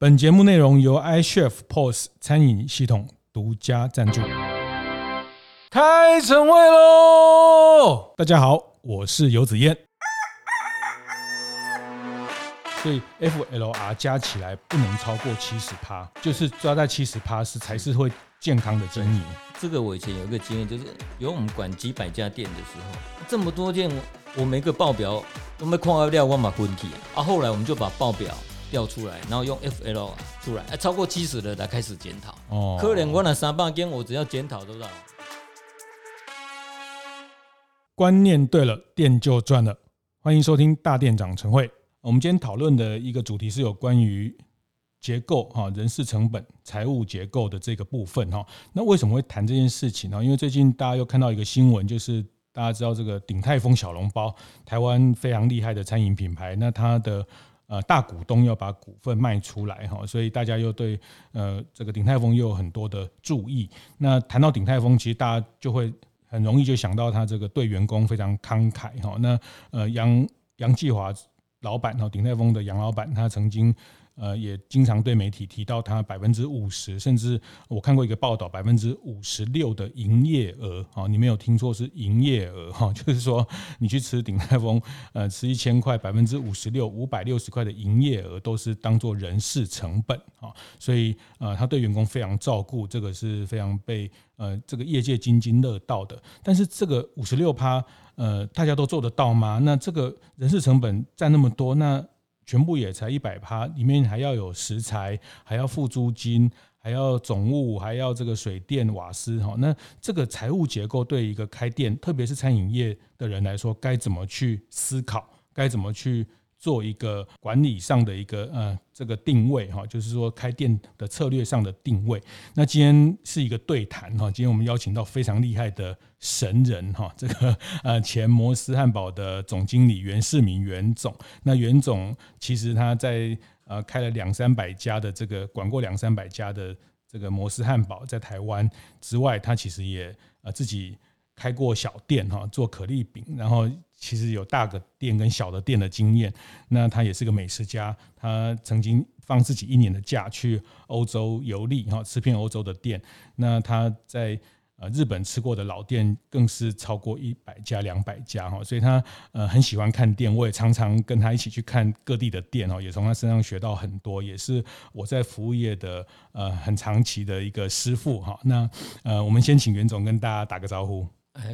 本节目内容由 iChef POS 餐饮系统独家赞助。开晨会喽！大家好，我是游子燕。所以 FLR 加起来不能超过七十趴，就是抓在七十趴是才是会健康的经营。这个我以前有一个经验，就是有我们管几百家店的时候，这么多店，我每个报表都没看完料，我马问题啊。后来我们就把报表。调出来，然后用 FL 出来，哎，超过七十的才开始检讨。哦，可能我那三百间，我只要检讨多少？观念对了，店就赚了。欢迎收听大店长晨会。我们今天讨论的一个主题是有关于结构哈，人事成本、财务结构的这个部分哈。那为什么会谈这件事情呢？因为最近大家又看到一个新闻，就是大家知道这个鼎泰丰小笼包，台湾非常厉害的餐饮品牌，那它的。呃，大股东要把股份卖出来哈，所以大家又对呃这个鼎泰丰又有很多的注意。那谈到鼎泰丰，其实大家就会很容易就想到他这个对员工非常慷慨哈。那呃杨杨继华老板哈，鼎泰丰的杨老板，他曾经。呃，也经常对媒体提到他百分之五十，甚至我看过一个报道，百分之五十六的营业额，哈，你没有听错，是营业额，哈，就是说你去吃鼎泰丰，呃，吃一千块，百分之五十六，五百六十块的营业额都是当做人事成本，哈，所以呃，他对员工非常照顾，这个是非常被呃这个业界津津乐道的。但是这个五十六趴，呃，大家都做得到吗？那这个人事成本占那么多，那全部也才一百趴，里面还要有食材，还要付租金，还要总务，还要这个水电瓦斯哈。那这个财务结构对一个开店，特别是餐饮业的人来说，该怎么去思考？该怎么去？做一个管理上的一个呃这个定位哈，就是说开店的策略上的定位。那今天是一个对谈哈，今天我们邀请到非常厉害的神人哈，这个呃前摩斯汉堡的总经理袁世民袁总。那袁总其实他在呃开了两三百家的这个管过两三百家的这个摩斯汉堡在台湾之外，他其实也呃自己开过小店哈，做可丽饼，然后。其实有大的店跟小的店的经验，那他也是个美食家，他曾经放自己一年的假去欧洲游历哈，吃遍欧洲的店。那他在呃日本吃过的老店更是超过一百家、两百家哈，所以他呃很喜欢看店，我也常常跟他一起去看各地的店哦，也从他身上学到很多，也是我在服务业的呃很长期的一个师傅哈。那呃我们先请袁总跟大家打个招呼。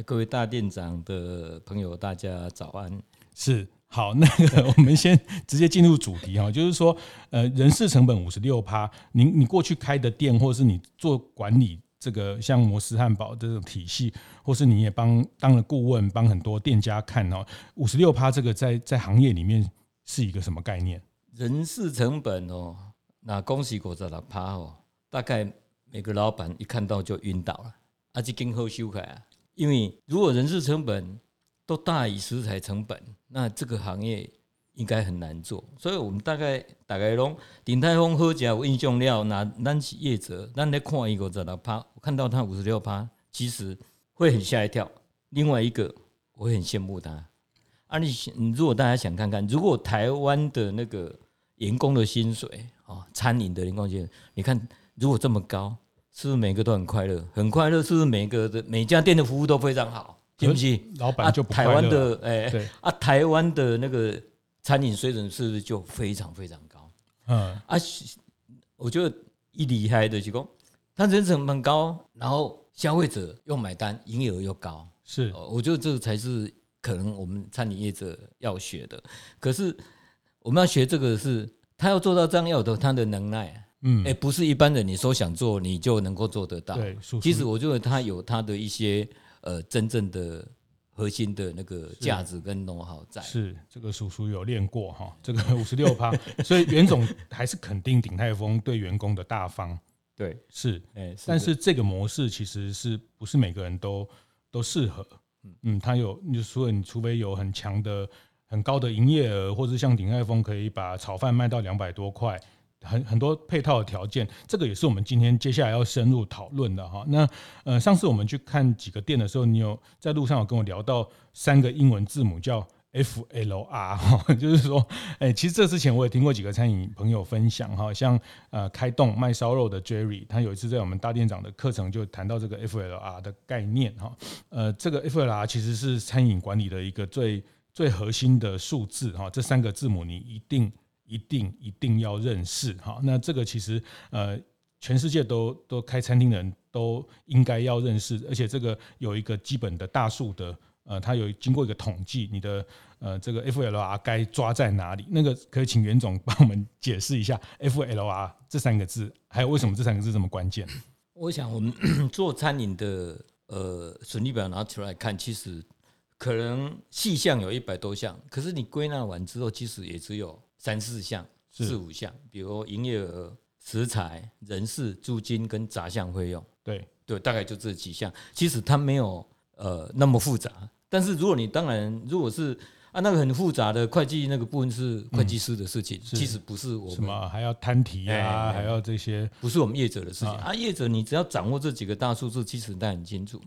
各位大店长的朋友，大家早安。是好，那个 我们先直接进入主题哈，就是说，呃，人事成本五十六趴，你你过去开的店，或者是你做管理这个像摩斯汉堡这种体系，或是你也帮当了顾问，帮很多店家看哦，五十六趴这个在在行业里面是一个什么概念？人事成本哦，那恭喜国在的趴哦，大概每个老板一看到就晕倒了，啊，这今后修改啊。因为如果人事成本都大于食材成本，那这个行业应该很难做。所以我们大概大概拢鼎泰丰好食，我印象料，那咱是业者，咱来看一个在那趴，我看到他五十六趴，其实会很吓一跳。另外一个我很羡慕他。啊，你如果大家想看看，如果台湾的那个员工的薪水啊，餐饮的员工薪水，你看如果这么高。是不是每个都很快乐？很快乐，是不是每个的每家店的服务都非常好？是不是？老板就不快乐。台湾的哎，对啊，台湾的那个餐饮水准是不是就非常非常高？嗯啊，我觉得一厉害的就讲，它人成本高，然后消费者又买单，营业额又高，是，我觉得这才是可能我们餐饮业者要学的。可是我们要学这个是，他要做到这样，要有他的能耐。嗯，哎，不是一般人，你说想做，你就能够做得到。对，其实我觉得它有它的一些呃真正的核心的那个价值跟 know-how 在。是这个叔叔有练过哈，这个五十六趴，所以袁总还是肯定鼎泰丰对员工的大方。对，是，哎，但是这个模式其实是不是每个人都都适合？嗯，他有，你说你除非有很强的、很高的营业额，或者像鼎泰丰可以把炒饭卖到两百多块。很很多配套的条件，这个也是我们今天接下来要深入讨论的哈。那呃，上次我们去看几个店的时候，你有在路上有跟我聊到三个英文字母叫 FLR 哈，就是说，哎，其实这之前我也听过几个餐饮朋友分享哈，像呃开动卖烧肉的 Jerry，他有一次在我们大店长的课程就谈到这个 FLR 的概念哈，呃，这个 FLR 其实是餐饮管理的一个最最核心的数字哈，这三个字母你一定一定一定要认识哈，那这个其实呃全世界都都开餐厅的人都应该要认识，而且这个有一个基本的大数的。呃，他有经过一个统计，你的呃这个 FLR 该抓在哪里？那个可以请袁总帮我们解释一下 FLR 这三个字，还有为什么这三个字这么关键？我想我们 做餐饮的呃损益表拿出来看，其实可能细项有一百多项，可是你归纳完之后，其实也只有三四项、四五项，比如营业额、食材、人事、租金跟杂项费用。对对，大概就这几项。其实它没有呃那么复杂。但是如果你当然如果是啊那个很复杂的会计那个部分是会计师的事情，嗯、其实不是我们什么还要摊提啊，还要这些不是我们业者的事情啊。业者你只要掌握这几个大数字，其实他很清楚。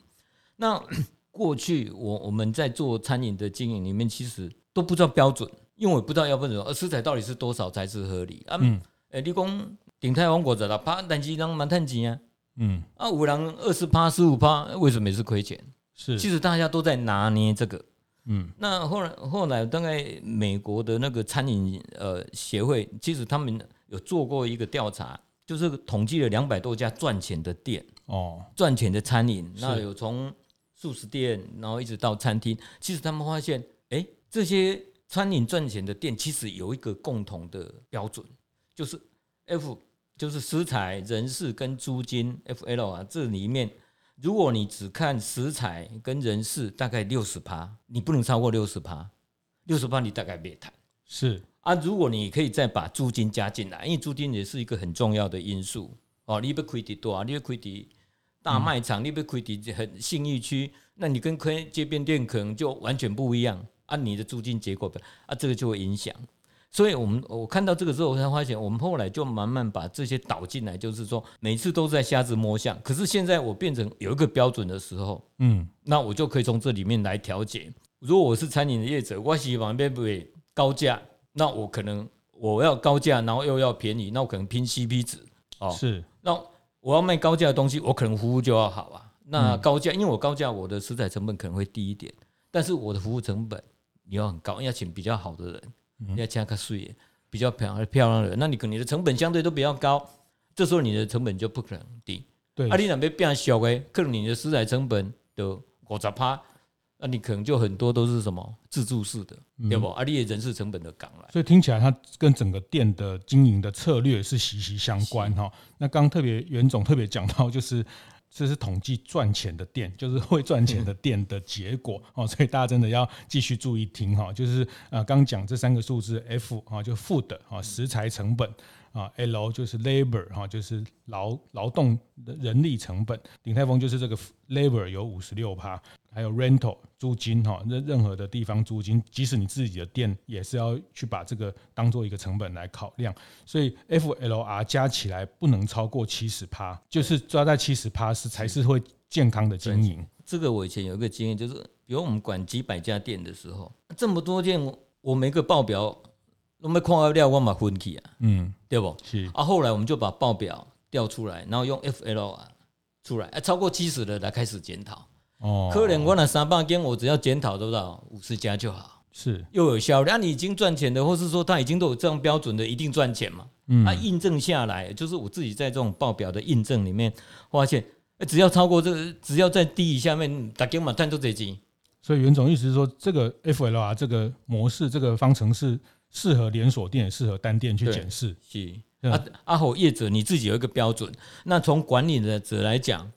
那 过去我我们在做餐饮的经营里面，其实都不知道标准，因为我不知道要问什么，而食材到底是多少才是合理。啊？嗯，哎，你讲鼎泰王国十六趴，但是人蛮赚钱啊。嗯，啊，五人二十趴、十五趴，为什么也是亏钱？是，其实大家都在拿捏这个，嗯，那后来后来大概美国的那个餐饮呃协会，其实他们有做过一个调查，就是统计了两百多家赚钱的店哦，赚钱的餐饮，那有从素食店，然后一直到餐厅，其实他们发现，哎，这些餐饮赚钱的店其实有一个共同的标准，就是 F，就是食材、人事跟租金 FL 啊，这里面。如果你只看食材跟人事，大概六十趴，你不能超过六十趴，六十趴你大概别谈。是啊，如果你可以再把租金加进来，因为租金也是一个很重要的因素哦。你不亏的多啊，你不亏的大卖场，嗯、你不亏的很信义区，那你跟亏街边店可能就完全不一样啊。你的租金结构啊，这个就会影响。所以，我们我看到这个之后，我才发现，我们后来就慢慢把这些导进来，就是说，每次都在瞎子摸象。可是现在我变成有一个标准的时候，嗯，那我就可以从这里面来调节。如果我是餐饮的业者，我希望别不会高价，那我可能我要高价，然后又要便宜，那我可能拼 CP 值哦。是，那我要卖高价的东西，我可能服务就要好啊。那高价，因为我高价，我的食材成本可能会低一点，但是我的服务成本你要很高，要请比较好的人。你要加个税，比较漂亮漂亮的人，那你可能你的成本相对都比较高，这时候你的成本就不可能低。对，啊，你那边变小诶，可能你的食材成本都五十趴，那你可能就很多都是什么自助式的，嗯、对不？啊，你的人事成本都降了。所以听起来它跟整个店的经营的策略是息息相关哈。那刚特别袁总特别讲到就是。这是统计赚钱的店，就是会赚钱的店的结果 哦，所以大家真的要继续注意听哈。就是呃，刚讲这三个数字，F 啊，就 food 啊，食材成本啊，L 就是 labor 哈，就是劳劳动人力成本。鼎泰丰就是这个 labor 有五十六趴。还有 rental 租金哈，任任何的地方租金，即使你自己的店也是要去把这个当做一个成本来考量，所以 FLR 加起来不能超过七十趴，就是抓在七十趴是才是会健康的经营。这个我以前有一个经验，就是比如我们管几百家店的时候，这么多店，我每个报表都没看到料，我嘛分去啊，嗯，对不？是啊，后来我们就把报表调出来，然后用 FLR 出来，超过七十的来开始检讨。哦，可能我那三百间，我只要检讨多少五十家就好，是又有效。那你已经赚钱的，或是说他已经都有这样标准的，一定赚钱嘛？嗯，啊印证下来，就是我自己在这种报表的印证里面发现，只要超过这个，只要在低于下面，大家嘛赚都这钱。所以袁总意思是说，这个 FLR 这个模式，这个方程式适合连锁店，也适合单店去检视。是啊，阿好业者你自己有一个标准，那从管理的者来讲。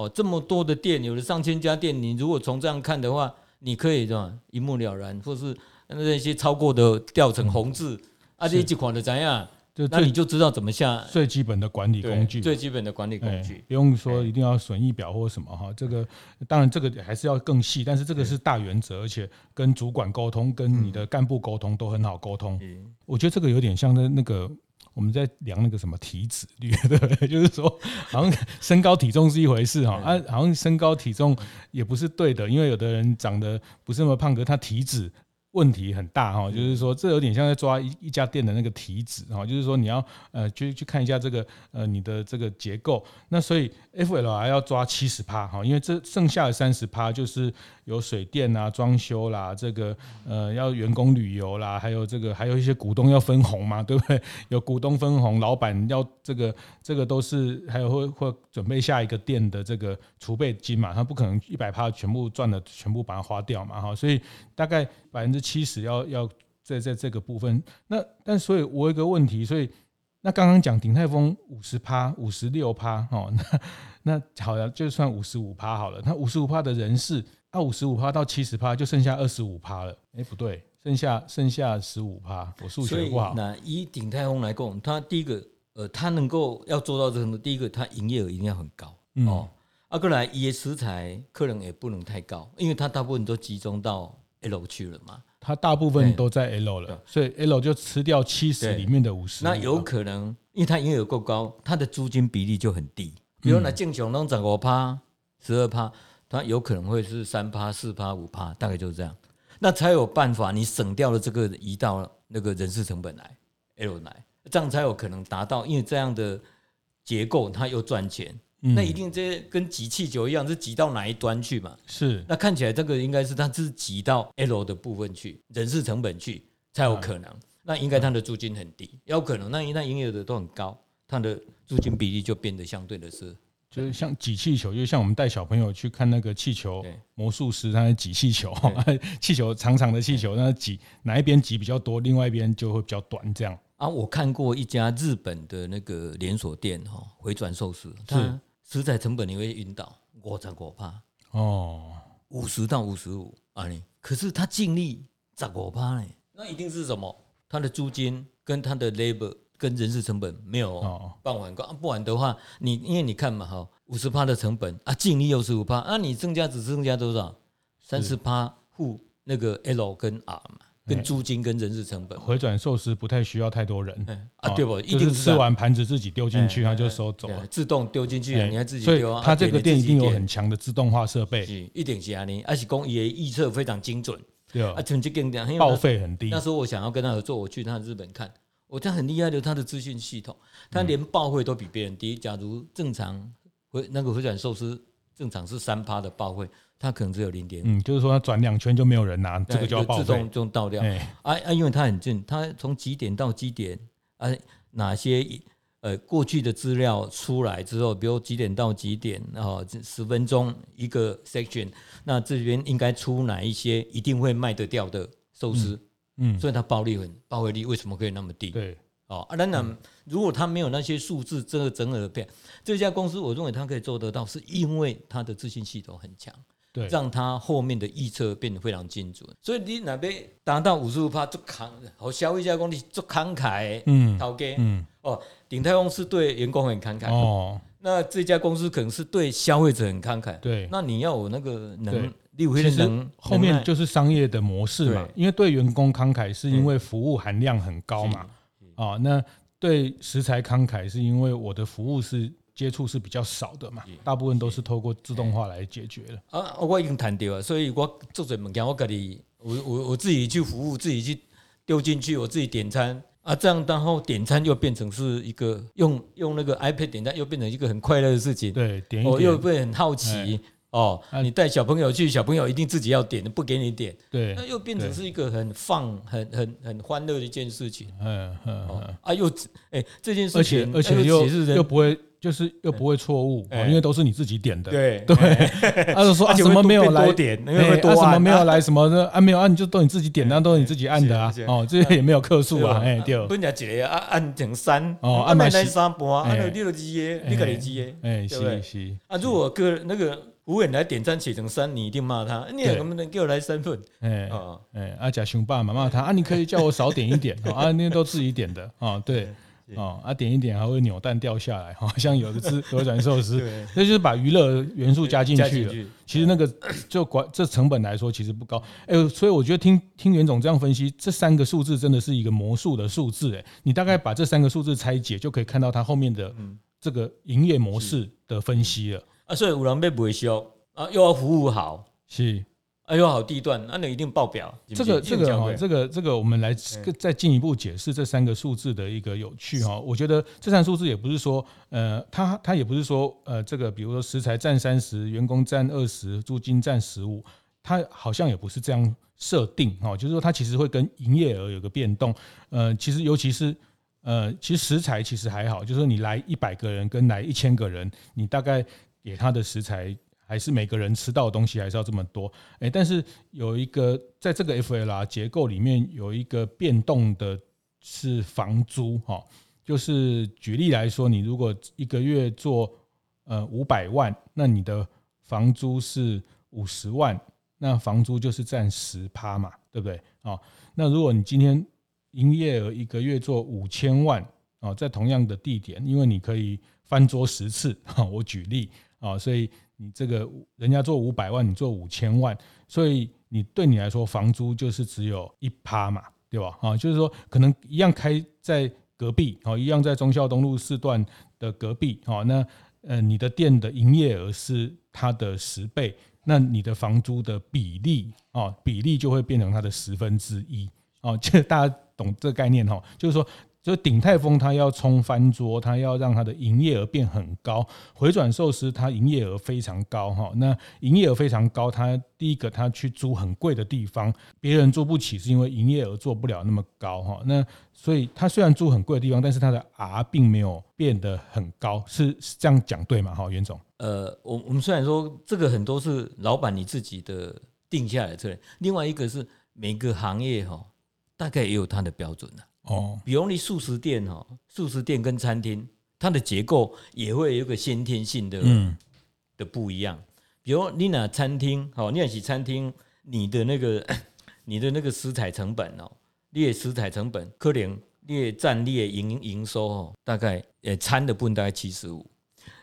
哦，这么多的店，有了上千家店，你如果从这样看的话，你可以是吧，一目了然，或是那些超过的掉成红字，嗯、啊，这几款的怎样？就那你就知道怎么下最基本的管理工具，最基本的管理工具，欸、不用说一定要损益表或什么哈。这个当然这个还是要更细，但是这个是大原则，而且跟主管沟通，跟你的干部沟通都很好沟通。嗯、我觉得这个有点像那那个。我们在量那个什么体脂率，对 不对？就是说，好像身高体重是一回事哈，啊，好像身高体重也不是对的，因为有的人长得不是那么胖，可是他体脂问题很大哈，就是说这有点像在抓一一家店的那个体脂哈，就是说你要呃去去看一下这个呃你的这个结构，那所以 FLR 要抓七十趴哈，因为这剩下的三十趴就是有水电啊、装修啦，这个呃要员工旅游啦，还有这个还有一些股东要分红嘛，对不对？有股东分红，老板要这个这个都是还有会会准备下一个店的这个储备金嘛，他不可能一百趴全部赚了全部把它花掉嘛哈，所以大概百分之七十要要在在这个部分，那但所以我有一个问题，所以那刚刚讲鼎泰丰五十趴五十六趴哦，那那好像就算五十五趴好了，那五十五趴的人事，那五十五趴到七十趴就剩下二十五趴了，哎不对，剩下剩下十五趴，我数学不好。那以鼎泰丰来讲，他第一个呃，他能够要做到这个，第一个他营业额一定要很高、嗯、哦，啊过来伊的食材可能也不能太高，因为它大部分都集中到。L 去了嘛？它大部分都在 L 了，所以 L 就吃掉七十里面的五十。那有可能，因为它营业额够高，它的租金比例就很低。比如那正常拢十五趴、十二趴，它有可能会是三趴、四趴、五趴，大概就是这样。那才有办法，你省掉了这个移到那个人事成本来 L 来，这样才有可能达到。因为这样的结构，它又赚钱。那一定这些跟挤气球一样，是挤到哪一端去嘛？是。那看起来这个应该是它是挤到 L 的部分去，人事成本去才有可能。那应该它的租金很低，有可能。那因为营业额都很高，它的租金比例就变得相对的是，就是像挤气球，就像我们带小朋友去看那个气球魔术师，他在挤气球，气球长长的气球，那挤哪一边挤比较多，另外一边就会比较短，这样。啊，我看过一家日本的那个连锁店哈，回转寿司是。食材成本你会晕倒，我才我怕哦，五十到五十五啊你，可是他净利十五趴呢，那一定是什么？他的租金跟他的 labor 跟人事成本没有办完够，不然的话，你因为你看嘛哈，五十趴的成本啊，净利又是五趴，啊你增加只增加多少？三十趴付那个 L 跟 R 嘛。跟租金跟人事成本，回转寿司不太需要太多人啊，对不？就是吃完盘子自己丢进去，他就收走了，自动丢进去，你还自己丢啊。他这个店一定有很强的自动化设备，一点是啊，你而且工也预测非常精准，对啊，成绩更点，报废很低。那时候我想要跟他合作，我去他日本看，我他很厉害的，他的资讯系统，他连报会都比别人低。假如正常回那个回转寿司正常是三趴的报会，他可能只有零点，嗯，就是说他转两圈就没有人拿，这个就要报废，自动就倒掉。啊啊，因为他很近，他从几点到几点啊？哪些呃过去的资料出来之后，比如几点到几点，然后十分钟一个 section，那这边应该出哪一些一定会卖得掉的寿司？嗯，嗯，所以它暴利很报废率为什么可以那么低？对，哦啊，当然如果它没有那些数字，这个整个变这家公司，我认为它可以做得到，是因为它的自信系统很强。对，让他后面的预测变得非常精准，所以你那边达到五十五趴就慷，好消费者讲你做慷慨，嗯，好给，嗯，哦，鼎泰丰是对员工很慷慨，哦，那这家公司可能是对消费者很慷慨，对，那你要有那个能，其实后面就是商业的模式嘛，因为对员工慷慨是因为服务含量很高嘛，啊，那对食材慷慨是因为我的服务是。接触是比较少的嘛，大部分都是透过自动化来解决的。啊，我已经谈掉了，所以我做这物件，我自己，我我我自己去服务，自己去丢进去，我自己点餐啊，这样然后点餐又变成是一个用用那个 iPad 点餐，又变成一个很快乐的事情。对，点一点，我又会很好奇哦。你带小朋友去，小朋友一定自己要点的，不给你点。对，那又变成是一个很放、很很很欢乐的一件事情。嗯嗯啊，又哎，这件事情，而且而且又又不会。就是又不会错误，因为都是你自己点的。对对，他就说啊，什么没有来点，啊什么没有来什么的 啊没有啊，你就都你自己点，那都是你自己按的啊。哦，这些也没有克数啊，哎对。不人家啊，按成三哦，按满三半，按六级耶，你个你级耶，哎是是。啊，如果个那个服务员来点赞写成三，你一定骂他，你能不能给我来三份？哎啊哎，啊假熊爸骂骂他啊，你可以叫我少点一点 啊，那些都自己点的啊，对。哦，啊，点一点还会扭蛋掉下来，好像有的是回 转寿司，那就是把娱乐元素加进去了。其实那个就管这成本来说，其实不高。哎，所以我觉得听听袁总这样分析，这三个数字真的是一个魔术的数字。哎，你大概把这三个数字拆解，就可以看到它后面的这个营业模式的分析了。啊，所以有人要维修啊，又要服务好，是。哎呦，好地段，那你一定爆表。这个这个哈，这个这个，我们来再进一步解释这三个数字的一个有趣哈。我觉得这三个数字也不是说，呃，它它也不是说，呃，这个比如说食材占三十，员工占二十，租金占十五，它好像也不是这样设定哈。就是说，它其实会跟营业额有个变动。呃，其实尤其是呃，其实食材其实还好，就是说你来一百个人跟来一千个人，你大概给他的食材。还是每个人吃到的东西还是要这么多，哎，但是有一个在这个 FLR 结构里面有一个变动的是房租哈，就是举例来说，你如果一个月做呃五百万，那你的房租是五十万，那房租就是占十趴嘛，对不对？啊，那如果你今天营业额一个月做五千万啊，在同样的地点，因为你可以翻桌十次，哈 我举例啊，所以。你这个人家做五百万，你做五千万，所以你对你来说房租就是只有一趴嘛，对吧？啊，就是说可能一样开在隔壁，哦，一样在忠孝东路四段的隔壁，哦，那呃你的店的营业额是它的十倍，那你的房租的比例，哦，比例就会变成它的十分之一，哦，这大家懂这个概念哈，就是说。就鼎泰丰，它要冲翻桌，它要让它的营业额变很高。回转寿司它营业额非常高哈，那营业额非常高，它第一个它去租很贵的地方，别人租不起，是因为营业额做不了那么高哈。那所以它虽然租很贵的地方，但是它的 R 并没有变得很高，是是这样讲对吗？哈，袁总。呃，我我们虽然说这个很多是老板你自己的定下来的，另外一个是每个行业哈，大概也有它的标准的。哦，比如你素食店哈，素食店跟餐厅，它的结构也会有一个先天性的的不一样。比如你那餐厅，好，你那是餐厅，你的那个 你的那个食材成本哦，你的食材成本可能你占你的营营收哦，大概呃餐的部分大概七十五，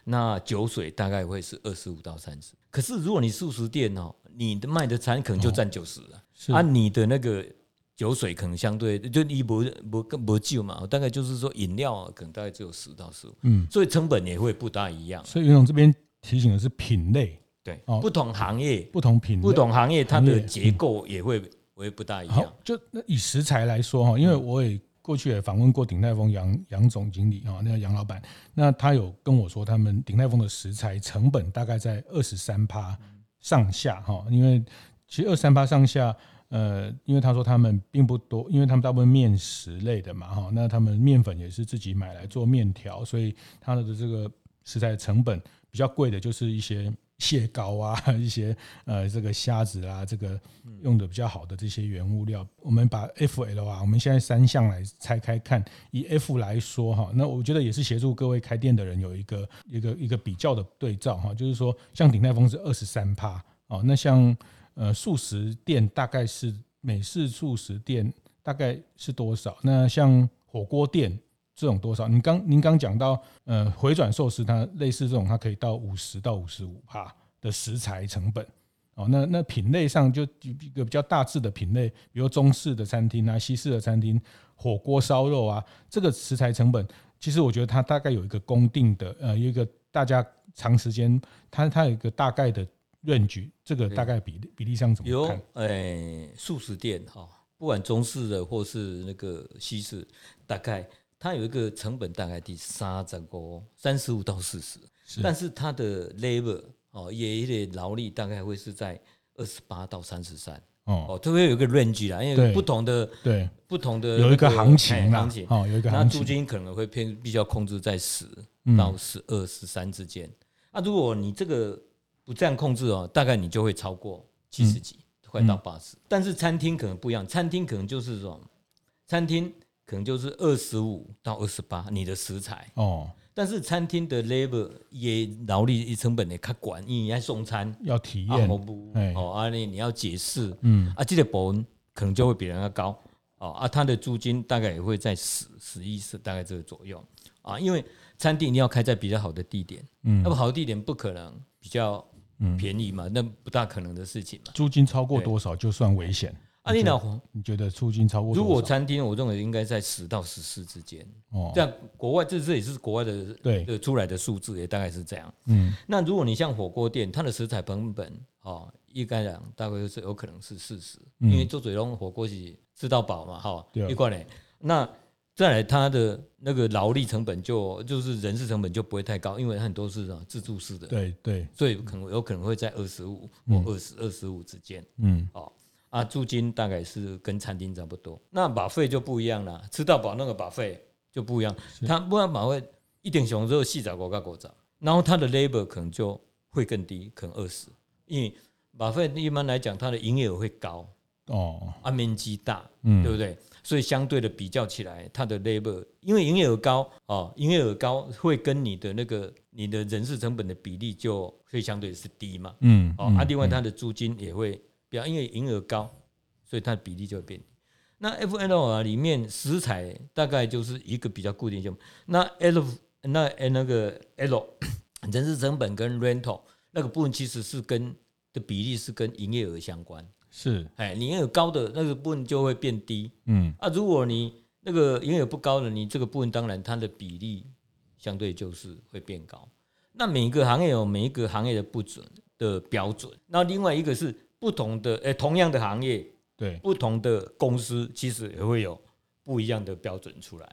那酒水大概会是二十五到三十。可是如果你素食店哦，你的卖的餐可能就占九十了，啊，你的那个。酒水可能相对就你不不不酒嘛，大概就是说饮料可能大概只有十到十五，嗯，所以成本也会不大一样。所以袁总这边提醒的是品类，对，不同行业不同品类，不同行业它的结构也会会不大一样。就那以食材来说哈，因为我也过去也访问过鼎泰丰杨杨总经理哈，那个杨老板，那他有跟我说，他们鼎泰丰的食材成本大概在二十三趴上下哈，因为其实二三趴上下。呃，因为他说他们并不多，因为他们大部分面食类的嘛，哈，那他们面粉也是自己买来做面条，所以他的这个食材成本比较贵的，就是一些蟹膏啊，一些呃这个虾子啊，这个用的比较好的这些原物料。我们把 F L 啊，我们现在三项来拆开看，以 F 来说哈，那我觉得也是协助各位开店的人有一个一个一个比较的对照哈，就是说像鼎泰丰是二十三趴哦，那像。呃，素食店大概是美式素食店大概是多少？那像火锅店这种多少？您刚您刚讲到，呃，回转寿司它类似这种，它可以到五十到五十五趴的食材成本哦。那那品类上就一个比较大致的品类，比如中式的餐厅啊、西式的餐厅、火锅烧肉啊，这个食材成本，其实我觉得它大概有一个公定的，呃，有一个大家长时间，它它有一个大概的。论据，这个大概比例比例上怎么看？有诶，素食店哈，不管中式的或是那个西式，大概它有一个成本大概第三十五三十五到四十，但是它的 labor 哦，也有点劳力，大概会是在二十八到三十三哦，都会有一个 range 啦，因为不同的对不同的有一个行情行情哦，有一个行情，那租金可能会偏比较控制在十到十二十三之间。那如果你这个不这样控制哦，大概你就会超过七十几，快到八十。但是餐厅可能不一样，餐厅可能就是说，餐厅可能就是二十五到二十八，你的食材。哦。但是餐厅的 labor 也劳力成本也较管，因为你要送餐。要体验。哦，啊你你要解释，嗯。啊，这个保温可能就会比人家高。哦啊，他的租金大概也会在十十一十大概这个左右。啊，因为餐厅你要开在比较好的地点，嗯，那么好的地点不可能比较。嗯，便宜嘛，那不大可能的事情嘛。租金超过多少就算危险啊，你那你觉得租金超过？如果餐厅，我认为应该在十到十四之间。哦，在国外，这这也是国外的对出来的数字，也大概是这样。嗯，那如果你像火锅店，它的食材成本哦，一概讲大概就是有可能是四十，因为做嘴龙火锅是吃到饱嘛，哈，一罐嘞。那再来，它的那个劳力成本就就是人事成本就不会太高，因为很多是自助式的，对对，所以可能有可能会在二十五或二十二十五之间，嗯，哦，啊，租金大概是跟餐厅差不多，那 buffet 就不一样了，吃到饱那个 buffet 就不一样，他不然 buffet 一点熊肉细仔国家国找，然后他的 labor 可能就会更低，可能二十，因为 buffet 一般来讲它的营业额会高，哦，啊面积大，嗯，对不对？所以相对的比较起来，它的 labor 因为营业额高哦，营业额高会跟你的那个你的人事成本的比例就会相对是低嘛，嗯，哦，啊，另外它的租金也会比较，因为营业额高，所以它的比例就会变低。那 F&O 里面食材大概就是一个比较固定性，那 L 那那个 L 人事成本跟 rental 那个部分其实是跟的比例是跟营业额相关。是，哎，你营业额高的那个部分就会变低，嗯，啊，如果你那个营业额不高的，你这个部分当然它的比例相对就是会变高。那每一个行业有每一个行业的不准的标准，那另外一个是不同的，哎，同样的行业，对，不同的公司其实也会有不一样的标准出来。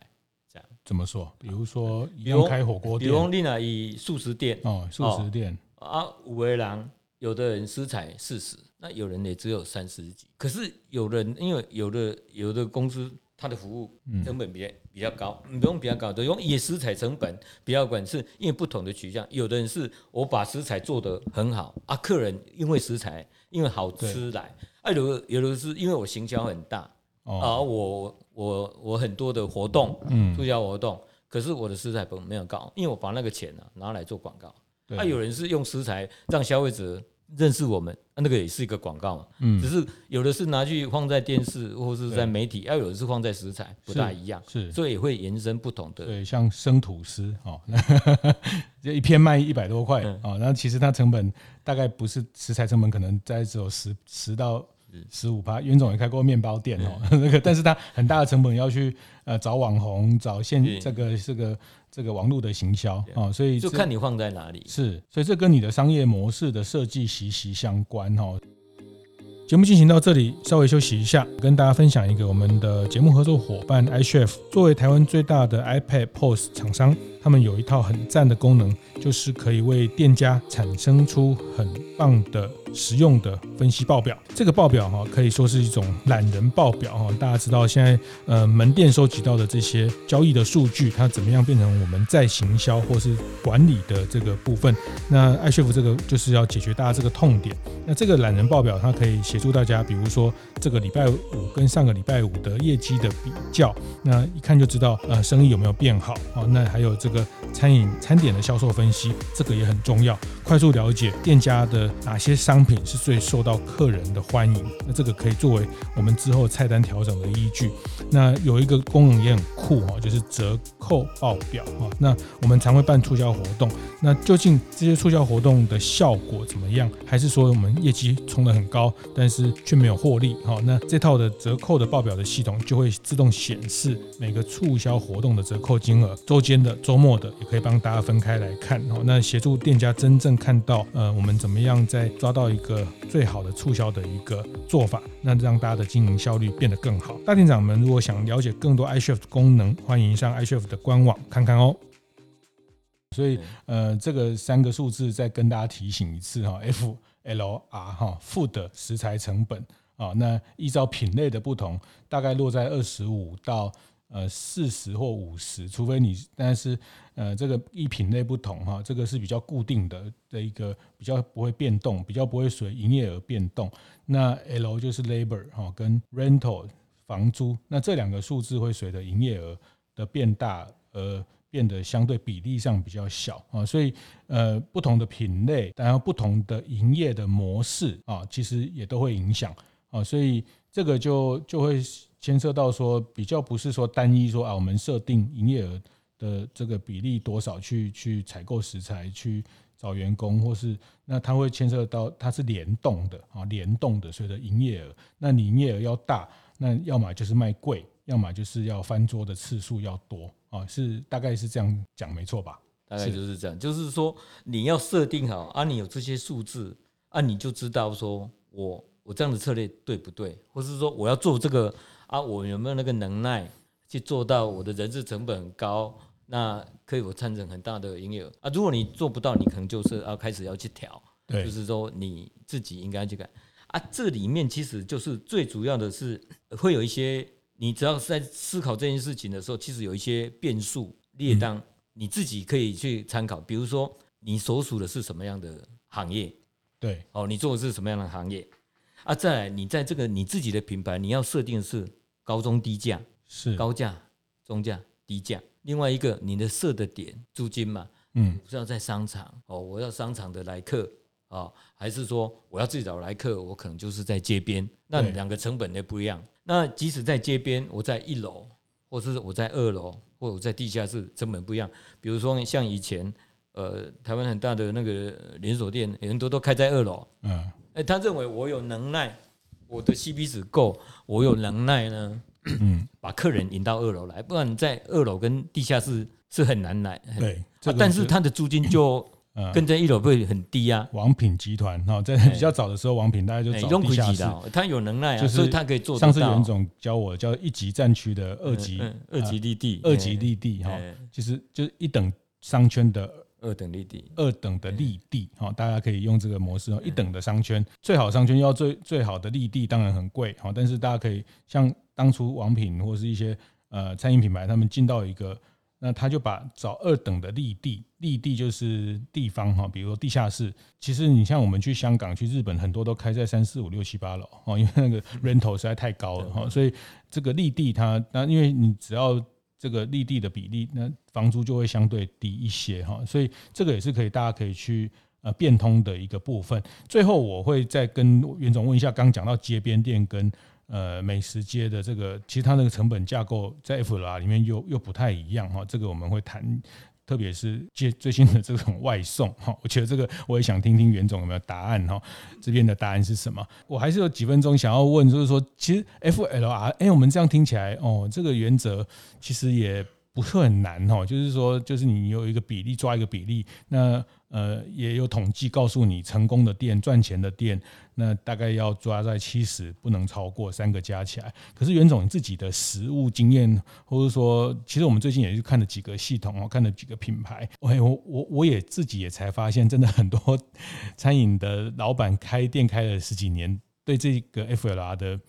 这样。怎么说？比如说，比如开火锅店，比如你那以素食店。哦，素食店。啊，五位郎，有的人食材四十。那有人也只有三十几，可是有人因为有的有的公司它的服务成本比较比较高，你不用比较高的用也食材成本比较管，是因为不同的取向，有的人是我把食材做得很好啊，客人因为食材因为好吃来，啊有的有的是因为我行销很大啊，我我我很多的活动，促销活动，可是我的食材本没有高，因为我把那个钱呢拿来做广告，啊有人是用食材让消费者。认识我们，那个也是一个广告嘛，嗯，只是有的是拿去放在电视或是在媒体，要有的是放在食材，不大一样，是，所以也会延伸不同的。对，像生吐司哦，这 一片卖一百多块啊，然后其实它成本大概不是食材成本，可能在只有十十到十五趴。袁总也开过面包店哦，那个，但是他很大的成本要去呃找网红，找现这个这个。这个网络的行销啊、哦，所以就看你放在哪里。是，所以这跟你的商业模式的设计息息相关哦。节目进行到这里，稍微休息一下，跟大家分享一个我们的节目合作伙伴 iChef，作为台湾最大的 iPad POS 厂商。他们有一套很赞的功能，就是可以为店家产生出很棒的实用的分析报表。这个报表哈，可以说是一种懒人报表哈。大家知道现在呃门店收集到的这些交易的数据，它怎么样变成我们在行销或是管理的这个部分？那 iChef 这个就是要解决大家这个痛点。那这个懒人报表，它可以协助大家，比如说这个礼拜五跟上个礼拜五的业绩的比较，那一看就知道呃生意有没有变好啊。那还有这个。餐饮餐点的销售分析，这个也很重要。快速了解店家的哪些商品是最受到客人的欢迎，那这个可以作为我们之后菜单调整的依据。那有一个功能也很酷哈，就是折扣报表哈。那我们常会办促销活动，那究竟这些促销活动的效果怎么样？还是说我们业绩冲得很高，但是却没有获利？哈，那这套的折扣的报表的系统就会自动显示每个促销活动的折扣金额，周间的、周末的，也可以帮大家分开来看。哈，那协助店家真正看到，呃，我们怎么样在抓到一个最好的促销的一个做法，那让大家的经营效率变得更好。大店长们如果想了解更多 iChef 的功能，欢迎上 iChef 的官网看看哦。所以，呃，这个三个数字再跟大家提醒一次哈，F L R 哈，Food 食材成本啊，那依照品类的不同，大概落在二十五到。呃，四十或五十，除非你，但是呃，这个一品类不同哈，这个是比较固定的的一个比较不会变动，比较不会随营业额变动。那 L 就是 labor 哈，跟 rental 房租，那这两个数字会随着营业额的变大而变得相对比例上比较小啊。所以呃，不同的品类，然后不同的营业的模式啊，其实也都会影响啊。所以这个就就会。牵涉到说比较不是说单一说啊，我们设定营业额的这个比例多少去去采购食材去。找员工，或是那它会牵涉到它是联动的啊，联动的，所以的营业额，那你营业额要大，那要么就是卖贵，要么就是要翻桌的次数要多啊，是大概是这样讲没错吧？大概就是这样，就是说你要设定好啊，你有这些数字啊，你就知道说我我这样的策略对不对，或是说我要做这个啊，我有没有那个能耐去做到我的人事成本很高。那可以我产生很大的营业额啊！如果你做不到，你可能就是要开始要去调，对，就是说你自己应该去改啊。这里面其实就是最主要的是会有一些，你只要是在思考这件事情的时候，其实有一些变数列当，你自己可以去参考。比如说你所属的是什么样的行业，对，哦，你做的是什么样的行业啊？再来，你在这个你自己的品牌，你要设定的是高中低价，是高价、中价、低价。另外一个，你的设的点租金嘛，嗯，是要在商场哦，我要商场的来客啊，还是说我要自己找来客？我可能就是在街边，那两个成本也不一样。那即使在街边，我在一楼，或是我在二楼，或者我在地下室，成本不一样。比如说像以前，呃，台湾很大的那个连锁店，很多都开在二楼，嗯，哎，他认为我有能耐，我的 CP 值够，我有能耐呢。嗯，把客人引到二楼来，不然你在二楼跟地下室是很难来。对，这个、但是他的租金就 跟在一楼会很低啊。王品集团哈，在比较早的时候，王品大家就找地下室，他有能耐啊，所以他可以做。上次袁总教我叫一级战区的二级、二级立地、二级立地哈，其实就是一等商圈的。二等立地，二等的立地，好，大家可以用这个模式哦。一等的商圈，最好商圈要最最好的立地，当然很贵，好，但是大家可以像当初王品或是一些呃餐饮品牌，他们进到一个，那他就把找二等的立地，立地就是地方哈，比如说地下室。其实你像我们去香港、去日本，很多都开在三四五六七八楼哦，因为那个 rental 实在太高了哈，所以这个立地它，那因为你只要。这个立地的比例，那房租就会相对低一些哈，所以这个也是可以，大家可以去呃变通的一个部分。最后我会再跟袁总问一下，刚讲到街边店跟呃美食街的这个，其实它那个成本架构在 FLR 里面又又不太一样哈，这个我们会谈。特别是接最新的这种外送哈，我觉得这个我也想听听袁总有没有答案哈，这边的答案是什么？我还是有几分钟想要问，就是说，其实 FLR，哎，我们这样听起来哦，这个原则其实也不是很难哈，就是说，就是你有一个比例抓一个比例，那。呃，也有统计告诉你，成功的店、赚钱的店，那大概要抓在七十，不能超过三个加起来。可是袁总你自己的实务经验，或者说，其实我们最近也是看了几个系统哦，看了几个品牌。我我我也自己也才发现，真的很多 餐饮的老板开店开了十几年，对这个 FLR 的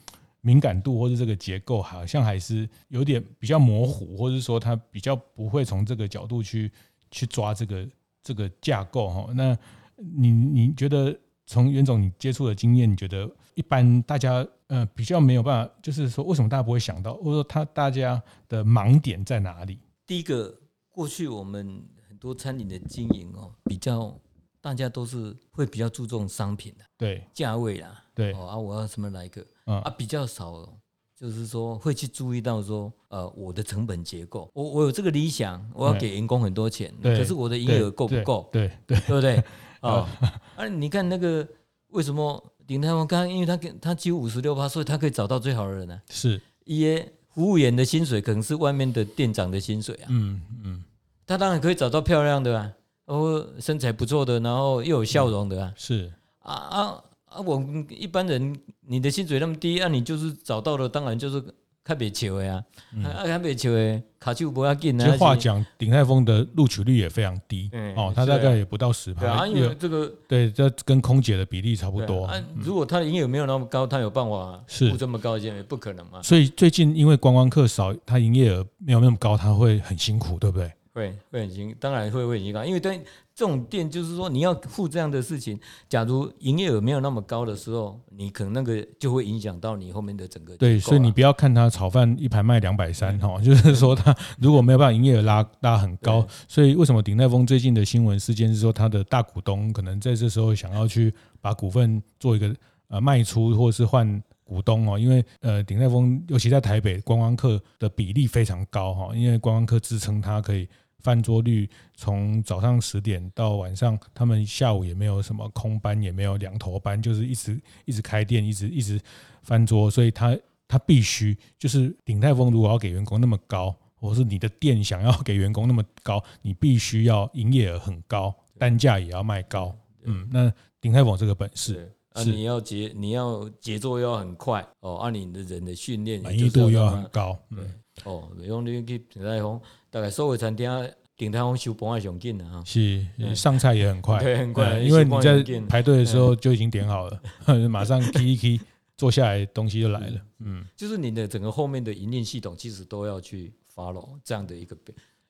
敏感度或者这个结构，好像还是有点比较模糊，或者说他比较不会从这个角度去去抓这个。这个架构哈，那你你觉得从袁总你接触的经验，你觉得一般大家呃比较没有办法，就是说为什么大家不会想到，或者说他大家的盲点在哪里？第一个，过去我们很多餐饮的经营哦，比较大家都是会比较注重商品的，对，价位啦，对，哦啊，我要什么来一个，啊比较少。就是说会去注意到说，呃，我的成本结构，我我有这个理想，我要给员工很多钱，可是我的营业额够不够？对对，对不对？啊，啊，你看那个为什么鼎泰丰刚刚，因为他给他只有五十六趴，所以他可以找到最好的人呢？是，一些服务员的薪水可能是外面的店长的薪水啊。嗯嗯，他当然可以找到漂亮的啊，哦，身材不错的，然后又有笑容的啊。是啊啊。啊，我们一般人，你的薪水那么低，那、啊、你就是找到了，当然就是开别球的呀，啊，开别球的卡丘不要紧。其实话讲，鼎泰丰的录取率也非常低，嗯、哦，他大概也不到十趴。啊，因为这个对，这跟空姐的比例差不多。啊，如果他的营业额没有那么高，他有办法付这么高的钱？不可能嘛。所以最近因为观光客少，他营业额没有那么高，他会很辛苦，对不对？会会很辛，当然会会很辛苦，因为对。这种店就是说，你要付这样的事情。假如营业额没有那么高的时候，你可能那个就会影响到你后面的整个。对，所以你不要看他炒饭一盘卖两百三哈，就是说他如果没有办法营业额拉拉很高，所以为什么鼎泰丰最近的新闻事件是说他的大股东可能在这时候想要去把股份做一个呃卖出，或者是换股东哦，因为呃鼎泰丰尤其在台北观光客的比例非常高哈，因为观光客支撑它可以。翻桌率从早上十点到晚上，他们下午也没有什么空班，也没有两头班，就是一直一直开店，一直一直翻桌，所以他他必须就是鼎泰丰如果要给员工那么高，或是你的店想要给员工那么高，你必须要营业额很高，单价也要卖高。嗯，那鼎泰丰这个本事。啊，你要节你要节奏要很快哦，按、啊、你的人的训练满意度又要很高，对哦，比如你去鼎泰丰，大概所有餐厅鼎泰丰收盘也上紧的哈，是上菜也很快，对，很快，因为你在排队的时候就已经点好了，马上 key 一 key 坐下来东西就来了，嗯，就是你的整个后面的营运系统其实都要去 follow 这样的一个。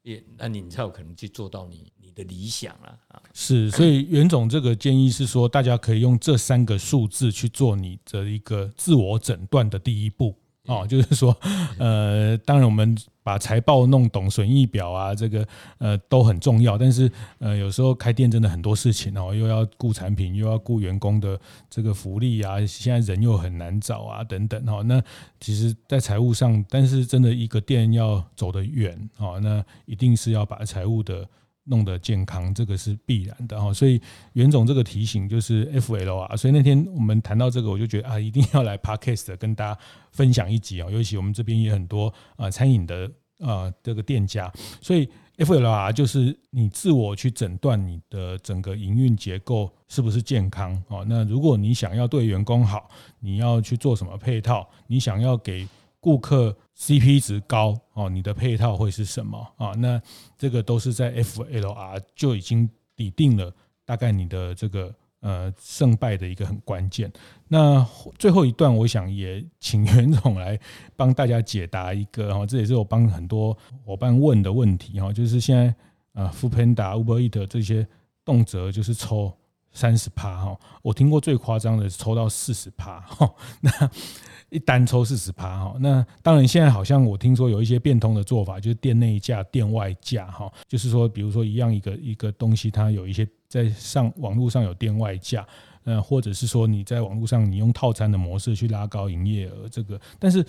也，那你才有可能去做到你你的理想了啊！是，所以袁总这个建议是说，大家可以用这三个数字去做你的一个自我诊断的第一步。哦，就是说，呃，当然我们把财报弄懂、损益表啊，这个呃都很重要。但是呃，有时候开店真的很多事情哦，又要顾产品，又要顾员工的这个福利啊，现在人又很难找啊，等等哈。那其实，在财务上，但是真的一个店要走得远哦，那一定是要把财务的。弄得健康，这个是必然的哈，所以袁总这个提醒就是 FL 啊，所以那天我们谈到这个，我就觉得啊，一定要来 Podcast 跟大家分享一集啊，尤其我们这边也很多啊餐饮的啊这个店家，所以 FL 啊就是你自我去诊断你的整个营运结构是不是健康啊？那如果你想要对员工好，你要去做什么配套？你想要给顾客 CP 值高哦，你的配套会是什么啊？那这个都是在 FLR 就已经底定了，大概你的这个呃胜败的一个很关键。那最后一段，我想也请袁总来帮大家解答一个哈，这也是我帮很多伙伴问的问题哈，就是现在啊，Foodpanda、Uber Eat 这些动辄就是抽三十趴哈，我听过最夸张的是抽到四十趴哈，那。一单抽四十趴哈，那当然现在好像我听说有一些变通的做法，就是店内价、店外价哈，就是说，比如说一样一个一个东西，它有一些在上网络上有店外价，呃，或者是说你在网络上你用套餐的模式去拉高营业额，这个，但是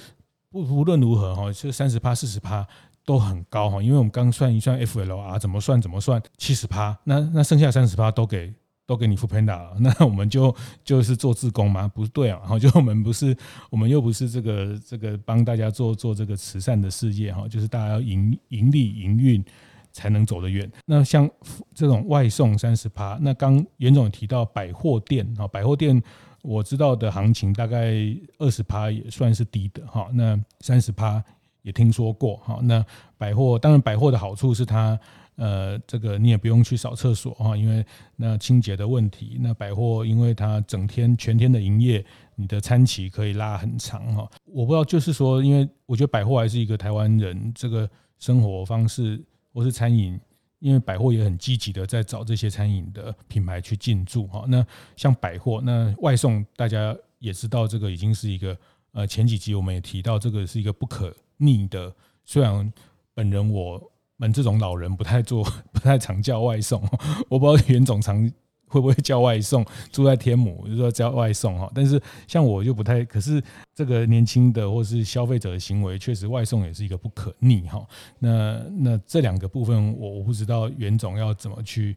不无论如何哈，这三十趴、四十趴都很高哈，因为我们刚算一算 FLR 怎么算怎么算七十趴，那那剩下三十趴都给。都给你 foodpanda 了，那我们就就是做自工吗？不对啊，然后就我们不是，我们又不是这个这个帮大家做做这个慈善的事业哈，就是大家要盈盈利营运才能走得远。那像这种外送三十趴，那刚袁总提到百货店啊，百货店我知道的行情大概二十趴也算是低的哈，那三十趴也听说过哈。那百货当然百货的好处是它。呃，这个你也不用去扫厕所哈，因为那清洁的问题。那百货因为它整天全天的营业，你的餐期可以拉很长哈。我不知道，就是说，因为我觉得百货还是一个台湾人这个生活方式，或是餐饮，因为百货也很积极的在找这些餐饮的品牌去进驻哈。那像百货，那外送大家也知道，这个已经是一个呃，前几集我们也提到，这个是一个不可逆的。虽然本人我。们这种老人不太做，不太常叫外送。我不知道袁总常会不会叫外送，住在天母就说叫外送哈。但是像我就不太，可是这个年轻的或是消费者的行为，确实外送也是一个不可逆哈。那那这两个部分，我我不知道袁总要怎么去，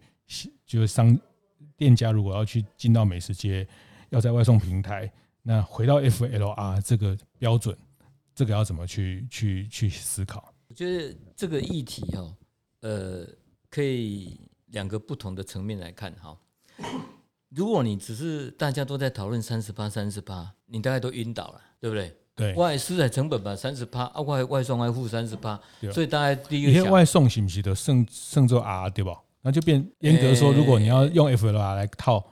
就是商店家如果要去进到美食街，要在外送平台，那回到 FLR 这个标准，这个要怎么去去去思考？我觉得这个议题哈，呃，可以两个不同的层面来看哈。如果你只是大家都在讨论三十八、三十八，你大概都晕倒了，对不对？对。外食材成本吧，三十八，啊，外外送还付三十八，所以大概第一个。外送是不是的剩剩做 R 对吧？那就变严格说，如果你要用 FLR 来套，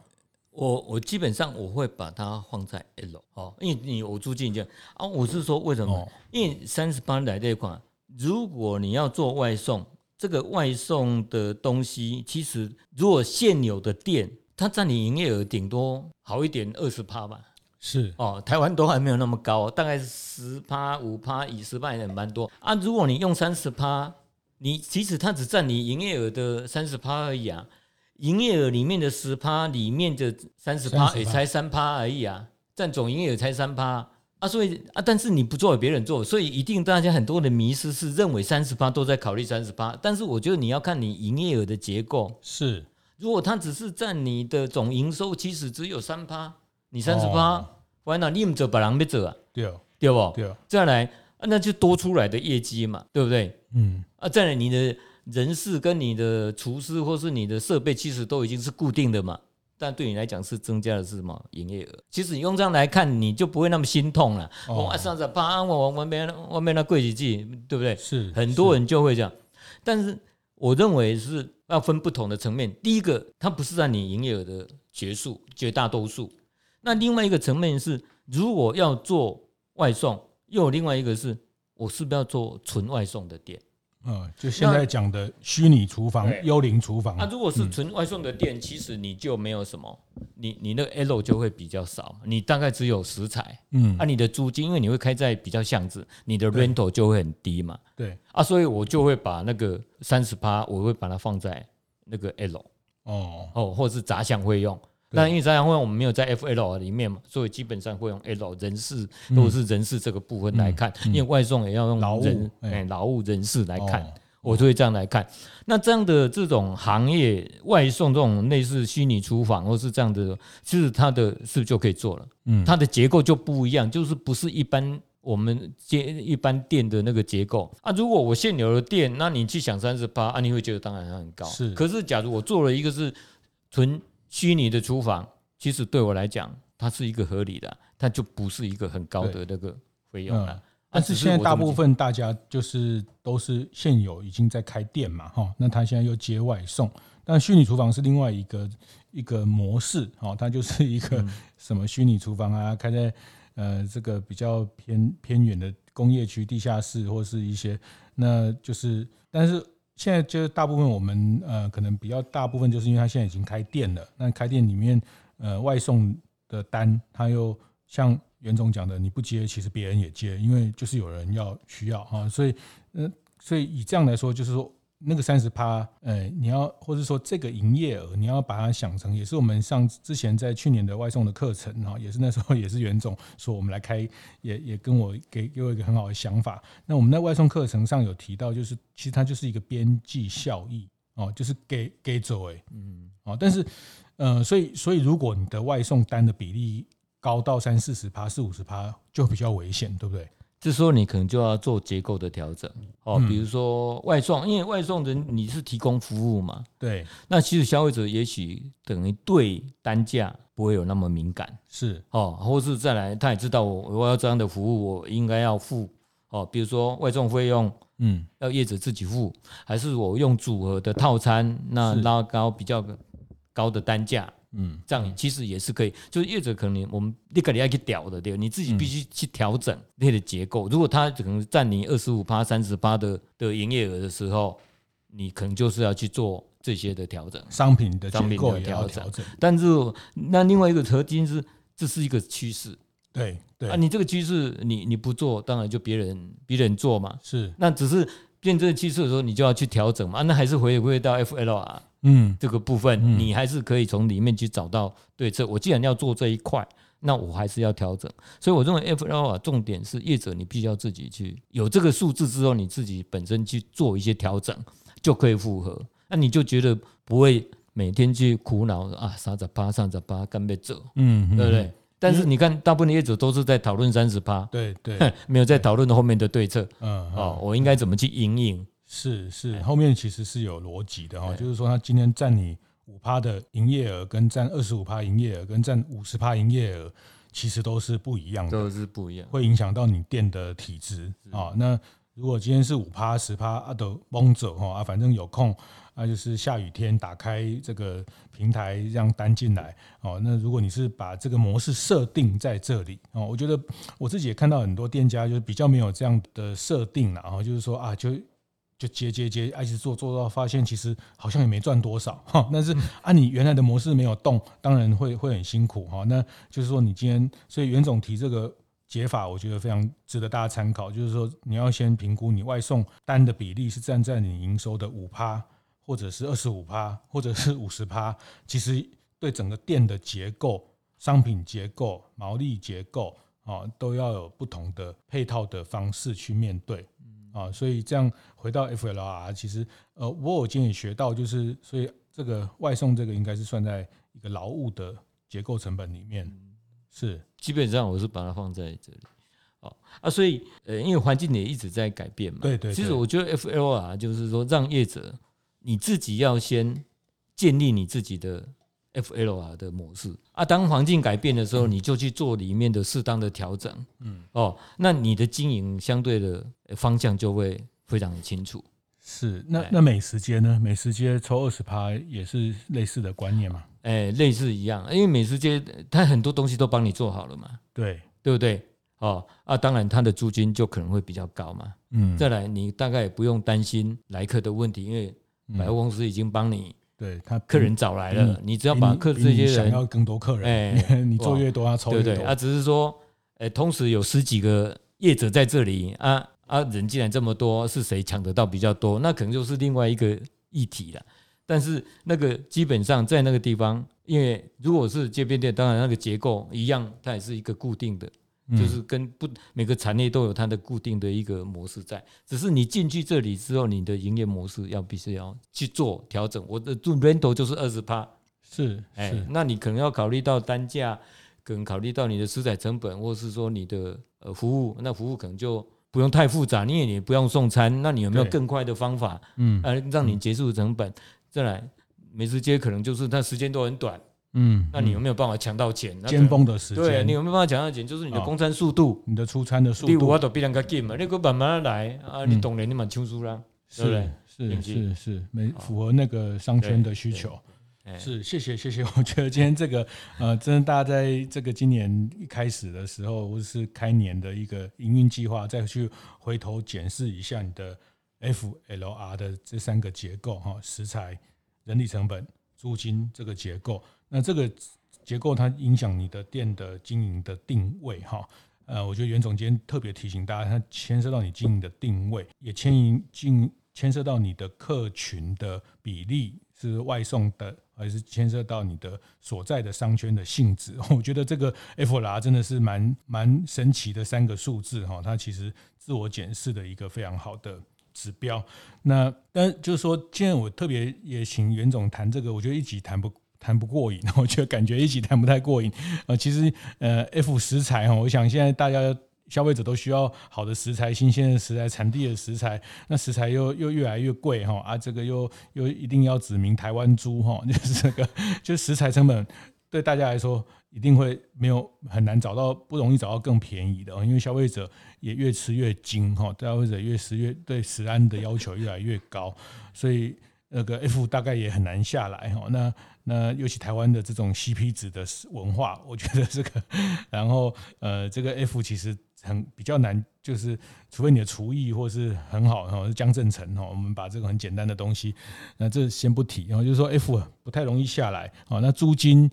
我我基本上我会把它放在 L 哦，因为你我租金这样啊，我是说为什么？因为三十八来这一块。如果你要做外送，这个外送的东西，其实如果现有的店，它占你营业额顶多好一点二十趴吧。是哦，台湾都还没有那么高，大概十趴五趴，以十趴也蛮多啊。如果你用三十趴，你其实它只占你营业额的三十趴而已啊。营业额里面的十趴里面的三十趴也才三趴而已啊，占总营业额才三趴。啊，所以啊，但是你不做，别人做，所以一定大家很多的迷失是认为三十趴都在考虑三十趴，但是我觉得你要看你营业额的结构是，如果它只是占你的总营收，其实只有三趴，你三十趴，完了你唔做，别人要走啊，对哦，对不？对哦，再来啊，那就多出来的业绩嘛，对不对？嗯，啊，再来你的人事跟你的厨师或是你的设备，其实都已经是固定的嘛。但对你来讲是增加的是什么营业额？其实你用这样来看，你就不会那么心痛了。我上次八，我我没我没那贵几季，对不对？是很多人就会这样。但是我认为是要分不同的层面。第一个，它不是在你营业额的绝数，绝大多数。那另外一个层面是，如果要做外送，又有另外一个是，我是不是要做纯外送的店？嗯，就现在讲的虚拟厨房、幽灵厨房。那、啊、如果是纯外送的店，嗯、其实你就没有什么，你你那个 L 就会比较少，你大概只有食材，嗯，啊，你的租金，因为你会开在比较巷子，你的 rental 就会很低嘛，对，啊，所以我就会把那个三十趴，我会把它放在那个 L，哦。哦，或者是杂项会用。但因为这样，因为我们没有在 F L 里面嘛，所以基本上会用 L 人事，都是人事这个部分来看。因为外送也要用人，哎，劳务人事来看，我就会这样来看。那这样的这种行业外送这种类似虚拟厨房或是这样的，其实它的是不是就可以做了？嗯，它的结构就不一样，就是不是一般我们接一般店的那个结构啊。如果我现有的店，那你去想三十八啊，你会觉得当然很高。是，可是假如我做了一个是纯。虚拟的厨房，其实对我来讲，它是一个合理的，它就不是一个很高的那个费用了。但是现在大部分大家就是都是现有已经在开店嘛，哈，那他现在又接外送，但虚拟厨房是另外一个一个模式，哈，它就是一个什么虚拟厨房啊，开在呃这个比较偏偏远的工业区地下室或是一些，那就是但是。现在就是大部分我们呃可能比较大部分就是因为他现在已经开店了，那开店里面呃外送的单，他又像袁总讲的，你不接，其实别人也接，因为就是有人要需要啊，所以嗯，所以以这样来说，就是说。那个三十趴，呃，你要或者说这个营业额，你要把它想成，也是我们上之前在去年的外送的课程哈，也是那时候也是袁总说我们来开，也也跟我给给我一个很好的想法。那我们在外送课程上有提到，就是其实它就是一个边际效益哦，就是给给走哎，嗯，哦，但是呃，所以所以如果你的外送单的比例高到三四十趴、四五十趴，就比较危险，对不对？这时候你可能就要做结构的调整，哦，比如说外送，因为外送人你是提供服务嘛，对，那其实消费者也许等于对单价不会有那么敏感，是。哦，或是再来，他也知道我我要这样的服务，我应该要付。哦，比如说外送费用，嗯，要业者自己付，还是我用组合的套餐，那拉高比较高的单价。嗯，这样其实也是可以，就是业者可能我们你肯定要去调的，对，你自己必须去调整那个结构。如果他可能占你二十五趴、三十趴的的营业额的时候，你可能就是要去做这些的调整，商品的结构也要调整。但是那另外一个核心是，这是一个趋势，对对。啊，你这个趋势你你不做，当然就别人别人做嘛，是。那只是变这个趋势的时候，你就要去调整嘛，那还是回归到 FLR。嗯，这个部分你还是可以从里面去找到对策。我既然要做这一块，那我还是要调整。所以我认为 FLR 重点是业者，你必须要自己去有这个数字之后，你自己本身去做一些调整，就可以符合。那你就觉得不会每天去苦恼啊，三十趴、三十趴干别走，嗯，对不对？但是你看，大部分的业者都是在讨论三十趴，对对，没有在讨论后面的对策。嗯，哦，我应该怎么去因应？是是，后面其实是有逻辑的哈，就是说他今天占你五趴的营业额，跟占二十五趴营业额，跟占五十趴营业额，其实都是不一样的，都是不一样，会影响到你店的体质啊。那如果今天是五趴十趴啊都蒙走哈啊，反正有空啊，就是下雨天打开这个平台让单进来哦。那如果你是把这个模式设定在这里哦，我觉得我自己也看到很多店家就是比较没有这样的设定了啊，就是说啊就。就接接接，一直做做到发现，其实好像也没赚多少哈。但是按你原来的模式没有动，当然会会很辛苦哈。那就是说，你今天所以袁总提这个解法，我觉得非常值得大家参考。就是说，你要先评估你外送单的比例是站在你营收的五趴，或者是二十五趴，或者是五十趴。其实对整个店的结构、商品结构、毛利结构啊，都要有不同的配套的方式去面对啊。所以这样回到 FLR，其实呃，我今天也学到，就是所以这个外送这个应该是算在一个劳务的结构成本里面，是基本上我是把它放在这里。哦啊，所以呃，因为环境也一直在改变嘛。对对。其实我觉得 FLR 就是说，让业者你自己要先建立你自己的 FLR 的模式啊。当环境改变的时候，你就去做里面的适当的调整。嗯。哦，那你的经营相对的方向就会非常的清楚。是。那那美食街呢？美食街抽二十趴也是类似的观念嘛？哎，类似一样，因为美食街它很多东西都帮你做好了嘛。对。对不对？哦啊，当然，它的租金就可能会比较高嘛。嗯，再来，你大概也不用担心来客的问题，因为百货公司已经帮你对他客人找来了，你只要把客这些人想要更多客人，哎，你做越多，他抽越多。对对，啊，只是说，哎，同时有十几个业者在这里啊啊，人既然这么多，是谁抢得到比较多？那可能就是另外一个议题了。但是那个基本上在那个地方，因为如果是街边店，当然那个结构一样，它也是一个固定的。就是跟不每个产业都有它的固定的一个模式在，只是你进去这里之后，你的营业模式要必须要去做调整。我的做 rental 就是二十趴，是，哎，那你可能要考虑到单价，可能考虑到你的食材成本，或是说你的呃服务，那服务可能就不用太复杂，你也你不用送餐，那你有没有更快的方法？嗯，呃，让你结束成本，再来美食街可能就是它时间都很短。嗯，那你有没有办法抢到钱？尖峰的时间，对，你有没有办法抢到钱？就是你的供餐速度，你的出餐的速度，第五我都比人家紧嘛。你个慢慢来啊，你懂人，你蛮清楚啦，对不对？是是是，没符合那个商圈的需求。是，谢谢谢谢。我觉得今天这个呃，真的大家在这个今年一开始的时候，或是开年的一个营运计划，再去回头检视一下你的 FLR 的这三个结构哈，食材、人力成本、租金这个结构。那这个结构它影响你的店的经营的定位哈，呃，我觉得袁总监特别提醒大家，它牵涉到你经营的定位，也牵引进牵涉到你的客群的比例是外送的，还是牵涉到你的所在的商圈的性质。我觉得这个 F 拉真的是蛮蛮神奇的三个数字哈，它其实自我检视的一个非常好的指标。那但就是说，今天我特别也请袁总谈这个，我觉得一集谈不。谈不过瘾，我觉得感觉一起谈不太过瘾。呃，其实呃，F 食材哈，我想现在大家消费者都需要好的食材、新鲜的食材、产地的食材。那食材又又越来越贵哈啊，这个又又一定要指明台湾猪哈，就是这个，就是食材成本对大家来说一定会没有很难找到，不容易找到更便宜的，因为消费者也越吃越精哈，消费者越吃越对食安的要求越来越高，所以那个 F 大概也很难下来哈。那那尤其台湾的这种 CP 值的文化，我觉得这个，然后呃，这个 F 其实很比较难，就是除非你的厨艺或是很好哈，是江振成哈，我们把这个很简单的东西，那这先不提，然后就是说 F 不太容易下来啊，那租金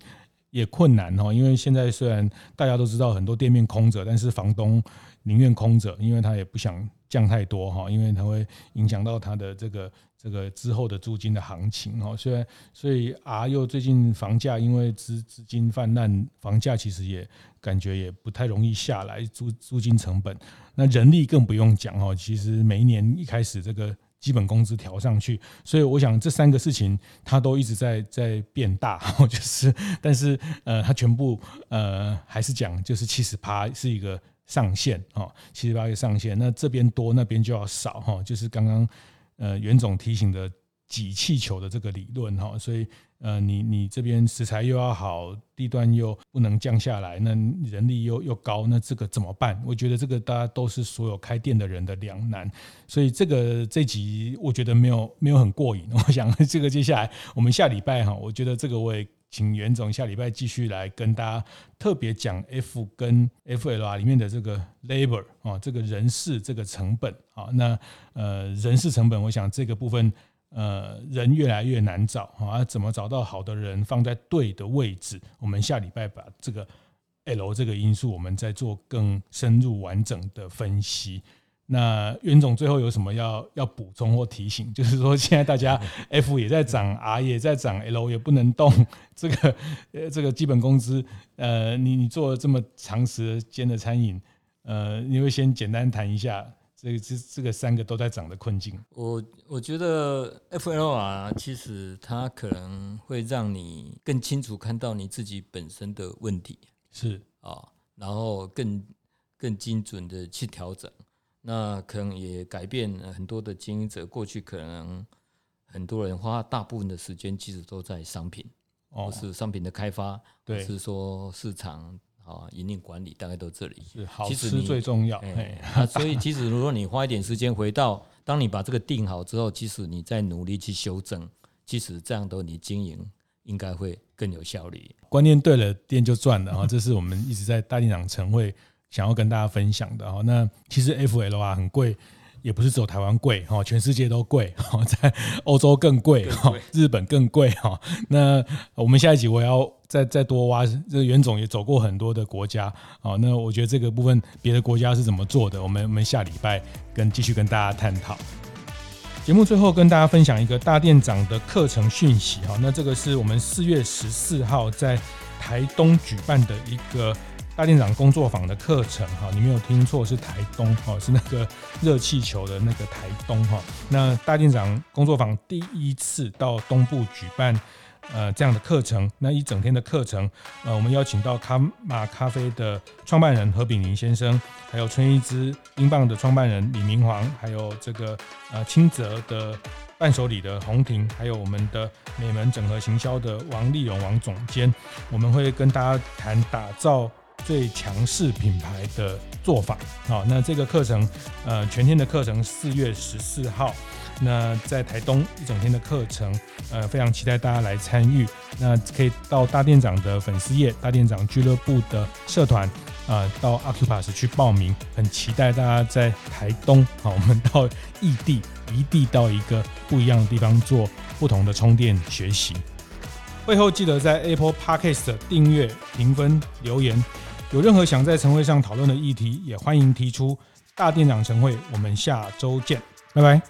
也困难哈，因为现在虽然大家都知道很多店面空着，但是房东宁愿空着，因为他也不想降太多哈，因为他会影响到他的这个。这个之后的租金的行情哦，虽然所以 R 又最近房价因为资资金泛滥，房价其实也感觉也不太容易下来，租租金成本，那人力更不用讲哦。其实每一年一开始这个基本工资调上去，所以我想这三个事情它都一直在在变大，就是但是呃，它全部呃还是讲就是七十趴是一个上限哦，七十趴一个上限，那这边多那边就要少哈，就是刚刚。呃，袁总提醒的挤气球的这个理论哈，所以呃，你你这边食材又要好，地段又不能降下来，那人力又又高，那这个怎么办？我觉得这个大家都是所有开店的人的两难，所以这个这集我觉得没有没有很过瘾。我想 这个接下来我们下礼拜哈，我觉得这个我也。请袁总下礼拜继续来跟大家特别讲 F 跟 FLR 里面的这个 labor 啊，这个人事这个成本啊，那呃人事成本，我想这个部分呃人越来越难找啊，怎么找到好的人放在对的位置？我们下礼拜把这个 L 这个因素，我们再做更深入完整的分析。那袁总最后有什么要要补充或提醒？就是说，现在大家 F 也在涨，R 也在涨，L 也不能动，这个呃，这个基本工资，呃，你你做了这么长时间的餐饮，呃，你会先简单谈一下这个这这个三个都在涨的困境。我我觉得 FLR 其实它可能会让你更清楚看到你自己本身的问题，是啊，然后更更精准的去调整。那可能也改变很多的经营者，过去可能很多人花大部分的时间，其实都在商品，或是商品的开发，或是说市场啊、营运管理，大概都这里。是好吃最重要。那所以，其实如果你花一点时间回到，当你把这个定好之后，其实你再努力去修正，其实这样的你经营应该会更有效率。观念对了，店就赚了啊！这是我们一直在大店长晨会。想要跟大家分享的哈，那其实 FL 啊很贵，也不是只有台湾贵哈，全世界都贵哈，在欧洲更贵哈，日本更贵哈。那我们下一集我要再再多挖，这个袁总也走过很多的国家啊，那我觉得这个部分别的国家是怎么做的，我们我们下礼拜跟继续跟大家探讨。节目最后跟大家分享一个大店长的课程讯息哈，那这个是我们四月十四号在台东举办的一个。大店长工作坊的课程，哈，你没有听错，是台东，哈，是那个热气球的那个台东，哈。那大店长工作坊第一次到东部举办，呃，这样的课程，那一整天的课程，呃，我们邀请到卡玛咖啡的创办人何炳林先生，还有春一枝英镑的创办人李明煌，还有这个呃清泽的伴手礼的洪婷，还有我们的美门整合行销的王立勇王总监，我们会跟大家谈打造。最强势品牌的做法，好，那这个课程，呃，全天的课程四月十四号，那在台东一整天的课程，呃，非常期待大家来参与。那可以到大店长的粉丝页、大店长俱乐部的社团，啊、到 Acupass 去报名。很期待大家在台东，好，我们到异地，移地到一个不一样的地方做不同的充电学习。会后记得在 Apple Podcast 订阅、评分、留言。有任何想在晨会上讨论的议题，也欢迎提出。大店长晨会，我们下周见，拜拜。